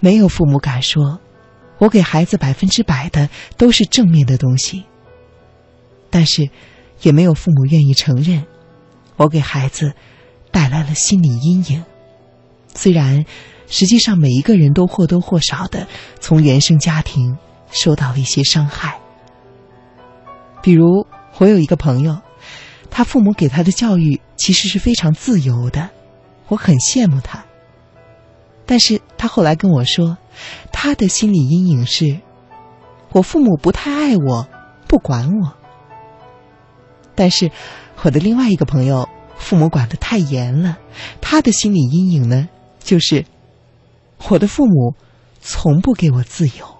没有父母敢说，我给孩子百分之百的都是正面的东西。但是，也没有父母愿意承认，我给孩子带来了心理阴影。虽然，实际上每一个人都或多或少的从原生家庭受到了一些伤害。比如，我有一个朋友，他父母给他的教育其实是非常自由的，我很羡慕他。但是他后来跟我说，他的心理阴影是，我父母不太爱我，不管我。但是，我的另外一个朋友，父母管的太严了，他的心理阴影呢，就是我的父母从不给我自由。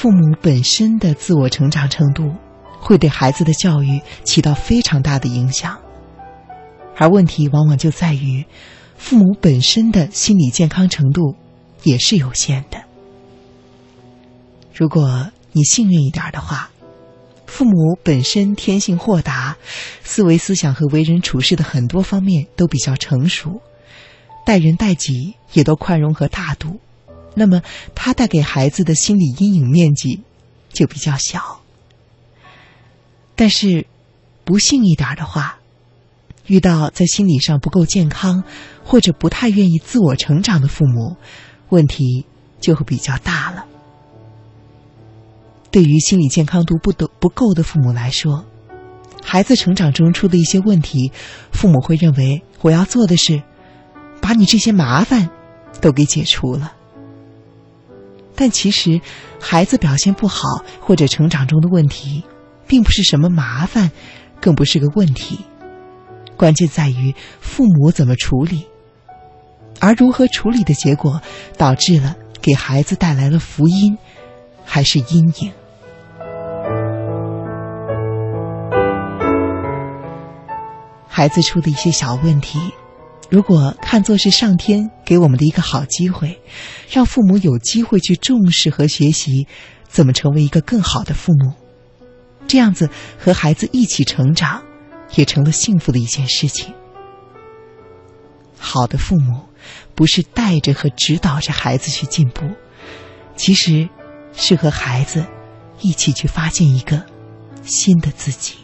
父母本身的自我成长程度，会对孩子的教育起到非常大的影响，而问题往往就在于，父母本身的心理健康程度也是有限的。如果你幸运一点的话，父母本身天性豁达，思维思想和为人处事的很多方面都比较成熟，待人待己也都宽容和大度。那么，他带给孩子的心理阴影面积就比较小。但是，不幸一点的话，遇到在心理上不够健康或者不太愿意自我成长的父母，问题就会比较大了。对于心理健康度不得不够的父母来说，孩子成长中出的一些问题，父母会认为我要做的是把你这些麻烦都给解除了。但其实，孩子表现不好或者成长中的问题，并不是什么麻烦，更不是个问题。关键在于父母怎么处理，而如何处理的结果，导致了给孩子带来了福音，还是阴影？孩子出的一些小问题。如果看作是上天给我们的一个好机会，让父母有机会去重视和学习怎么成为一个更好的父母，这样子和孩子一起成长，也成了幸福的一件事情。好的父母，不是带着和指导着孩子去进步，其实是和孩子一起去发现一个新的自己。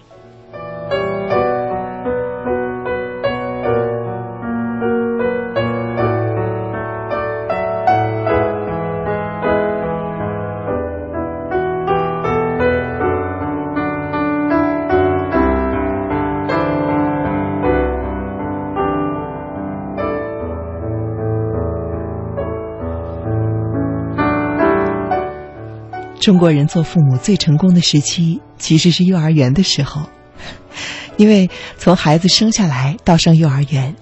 中国人做父母最成功的时期，其实是幼儿园的时候，因为从孩子生下来到上幼儿园，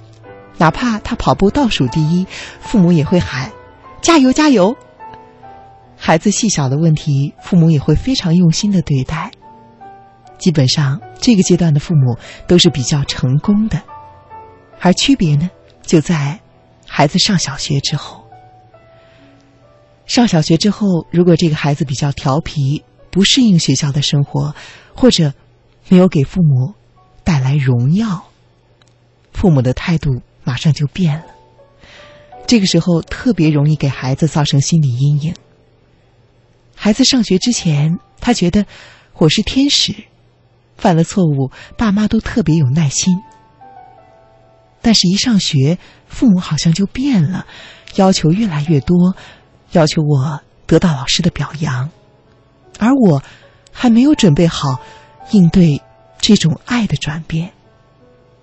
哪怕他跑步倒数第一，父母也会喊“加油加油”。孩子细小的问题，父母也会非常用心的对待。基本上，这个阶段的父母都是比较成功的，而区别呢，就在孩子上小学之后。上小学之后，如果这个孩子比较调皮，不适应学校的生活，或者没有给父母带来荣耀，父母的态度马上就变了。这个时候特别容易给孩子造成心理阴影。孩子上学之前，他觉得我是天使，犯了错误，爸妈都特别有耐心。但是，一上学，父母好像就变了，要求越来越多。要求我得到老师的表扬，而我还没有准备好应对这种爱的转变。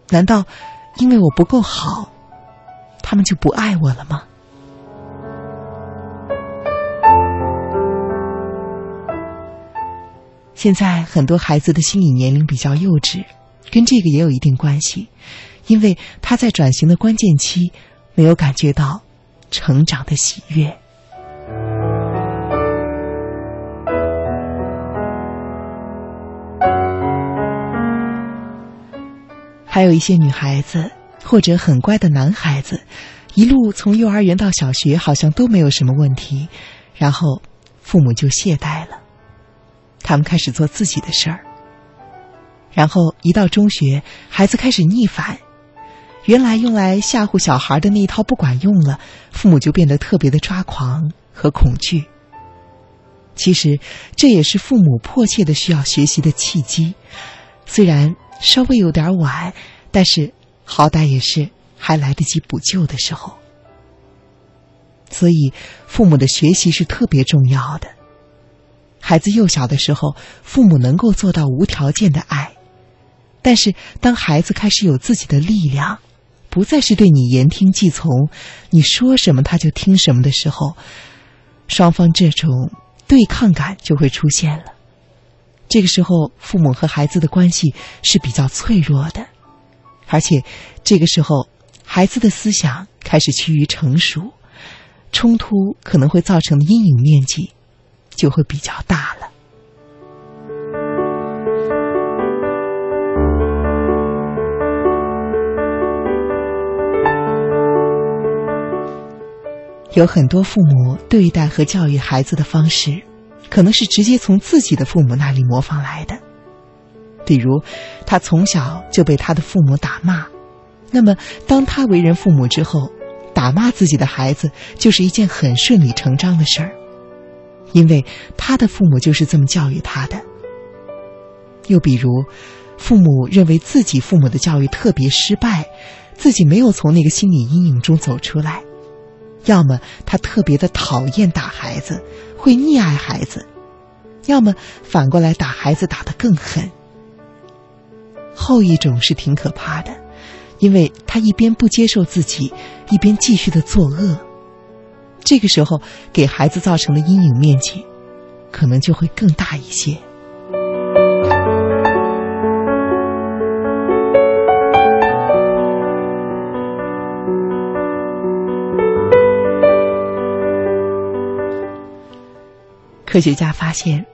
难道因为我不够好，他们就不爱我了吗？现在很多孩子的心理年龄比较幼稚，跟这个也有一定关系，因为他在转型的关键期没有感觉到成长的喜悦。还有一些女孩子或者很乖的男孩子，一路从幼儿园到小学好像都没有什么问题，然后父母就懈怠了，他们开始做自己的事儿。然后一到中学，孩子开始逆反，原来用来吓唬小孩的那一套不管用了，父母就变得特别的抓狂和恐惧。其实这也是父母迫切的需要学习的契机，虽然稍微有点晚，但是好歹也是还来得及补救的时候。所以，父母的学习是特别重要的。孩子幼小的时候，父母能够做到无条件的爱。但是，当孩子开始有自己的力量，不再是对你言听计从，你说什么他就听什么的时候，双方这种对抗感就会出现了。这个时候，父母和孩子的关系是比较脆弱的，而且这个时候，孩子的思想开始趋于成熟，冲突可能会造成的阴影面积就会比较大了。有很多父母对待和教育孩子的方式，可能是直接从自己的父母那里模仿来的。比如，他从小就被他的父母打骂，那么当他为人父母之后，打骂自己的孩子就是一件很顺理成章的事儿，因为他的父母就是这么教育他的。又比如，父母认为自己父母的教育特别失败，自己没有从那个心理阴影中走出来。要么他特别的讨厌打孩子，会溺爱孩子；要么反过来打孩子打得更狠。后一种是挺可怕的，因为他一边不接受自己，一边继续的作恶。这个时候给孩子造成的阴影面积，可能就会更大一些。科学家发现，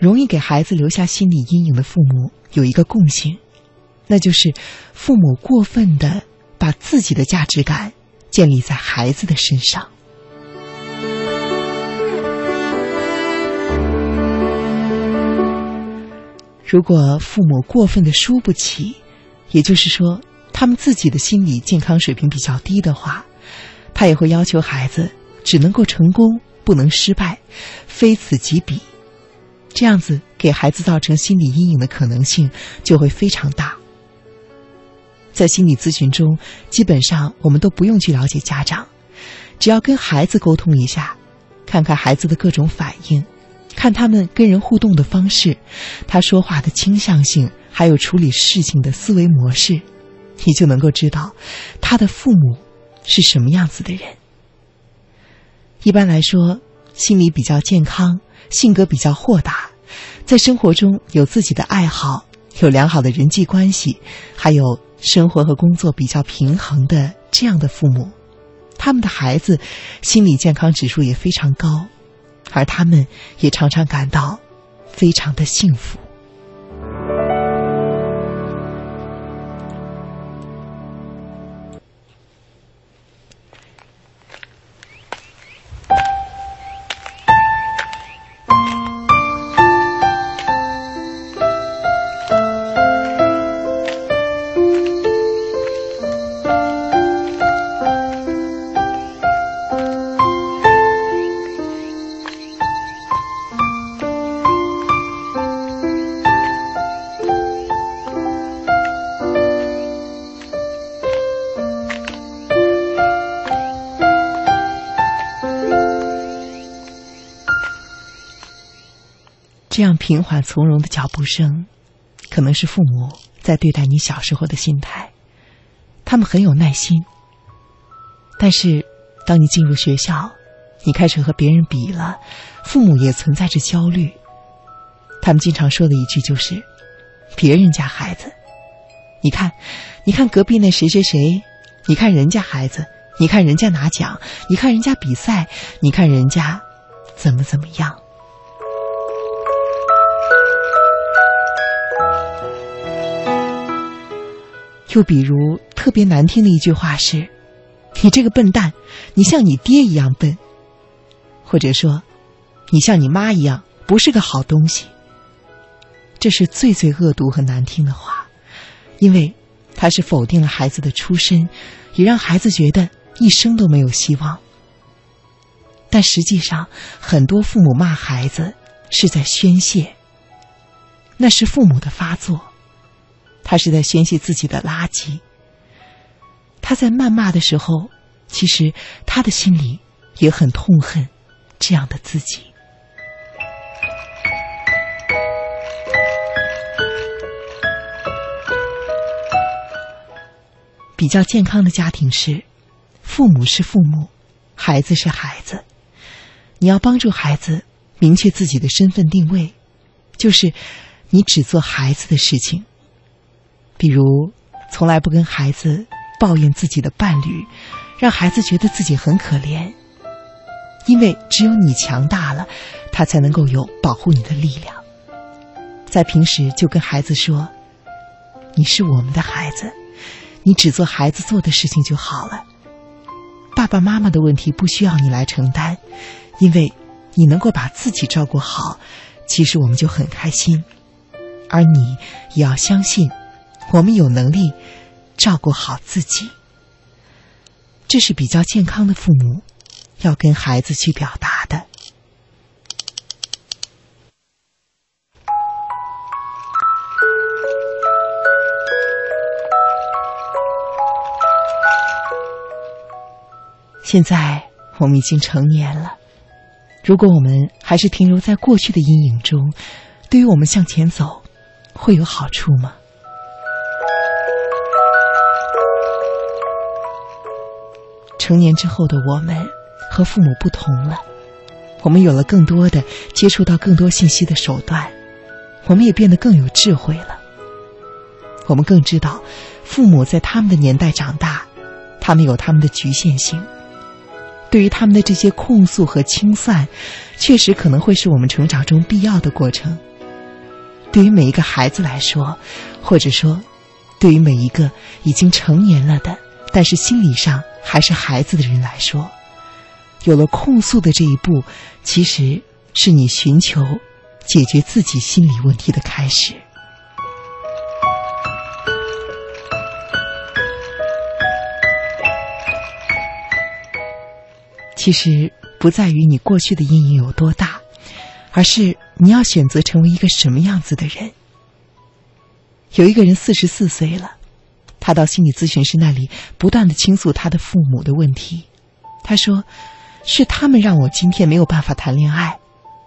容易给孩子留下心理阴影的父母有一个共性，那就是父母过分的把自己的价值感建立在孩子的身上。如果父母过分的输不起，也就是说，他们自己的心理健康水平比较低的话，他也会要求孩子只能够成功。不能失败，非此即彼，这样子给孩子造成心理阴影的可能性就会非常大。在心理咨询中，基本上我们都不用去了解家长，只要跟孩子沟通一下，看看孩子的各种反应，看他们跟人互动的方式，他说话的倾向性，还有处理事情的思维模式，你就能够知道他的父母是什么样子的人。一般来说，心理比较健康、性格比较豁达，在生活中有自己的爱好、有良好的人际关系，还有生活和工作比较平衡的这样的父母，他们的孩子心理健康指数也非常高，而他们也常常感到非常的幸福。这样平缓从容的脚步声，可能是父母在对待你小时候的心态。他们很有耐心，但是当你进入学校，你开始和别人比了，父母也存在着焦虑。他们经常说的一句就是：“别人家孩子，你看，你看隔壁那谁谁谁，你看人家孩子，你看人家拿奖，你看人家比赛，你看人家怎么怎么样。”又比如特别难听的一句话是：“你这个笨蛋，你像你爹一样笨。”或者说：“你像你妈一样，不是个好东西。”这是最最恶毒和难听的话，因为它是否定了孩子的出身，也让孩子觉得一生都没有希望。但实际上，很多父母骂孩子是在宣泄，那是父母的发作，他是在宣泄自己的垃圾。他在谩骂的时候，其实他的心里也很痛恨这样的自己。比较健康的家庭是，父母是父母，孩子是孩子。你要帮助孩子明确自己的身份定位，就是你只做孩子的事情。比如，从来不跟孩子抱怨自己的伴侣，让孩子觉得自己很可怜。因为只有你强大了，他才能够有保护你的力量。在平时就跟孩子说：“你是我们的孩子。”你只做孩子做的事情就好了。爸爸妈妈的问题不需要你来承担，因为你能够把自己照顾好，其实我们就很开心。而你也要相信，我们有能力照顾好自己。这是比较健康的父母要跟孩子去表达的。现在我们已经成年了，如果我们还是停留在过去的阴影中，对于我们向前走，会有好处吗？成年之后的我们和父母不同了，我们有了更多的接触到更多信息的手段，我们也变得更有智慧了。我们更知道，父母在他们的年代长大，他们有他们的局限性。对于他们的这些控诉和清算，确实可能会是我们成长中必要的过程。对于每一个孩子来说，或者说，对于每一个已经成年了的，但是心理上还是孩子的人来说，有了控诉的这一步，其实是你寻求解决自己心理问题的开始。其实不在于你过去的阴影有多大，而是你要选择成为一个什么样子的人。有一个人四十四岁了，他到心理咨询师那里不断的倾诉他的父母的问题。他说：“是他们让我今天没有办法谈恋爱，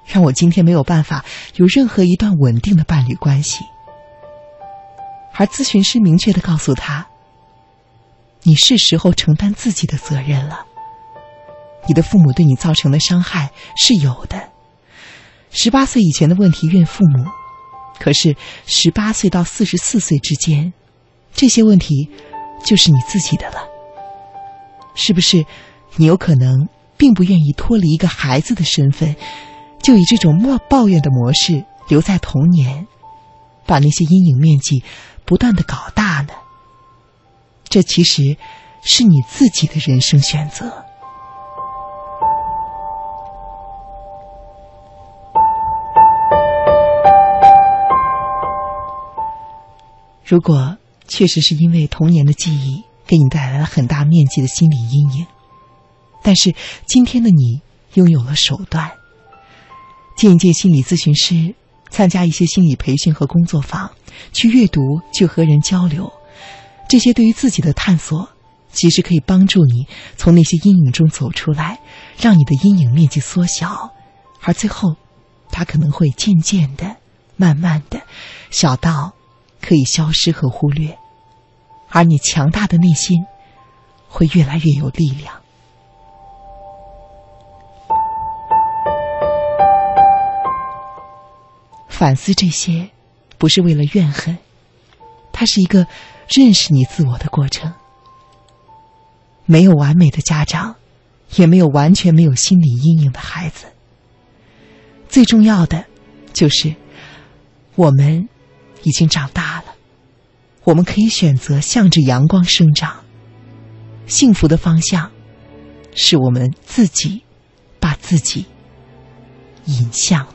让我今天没有办法有任何一段稳定的伴侣关系。”而咨询师明确的告诉他：“你是时候承担自己的责任了。”你的父母对你造成的伤害是有的。十八岁以前的问题怨父母，可是十八岁到四十四岁之间，这些问题就是你自己的了。是不是？你有可能并不愿意脱离一个孩子的身份，就以这种莫抱怨的模式留在童年，把那些阴影面积不断的搞大呢？这其实是你自己的人生选择。如果确实是因为童年的记忆给你带来了很大面积的心理阴影，但是今天的你拥有了手段，见一见心理咨询师，参加一些心理培训和工作坊，去阅读，去和人交流，这些对于自己的探索，其实可以帮助你从那些阴影中走出来，让你的阴影面积缩小，而最后，它可能会渐渐的、慢慢的小到。可以消失和忽略，而你强大的内心会越来越有力量。反思这些，不是为了怨恨，它是一个认识你自我的过程。没有完美的家长，也没有完全没有心理阴影的孩子。最重要的，就是我们已经长大。我们可以选择向着阳光生长。幸福的方向，是我们自己把自己引向。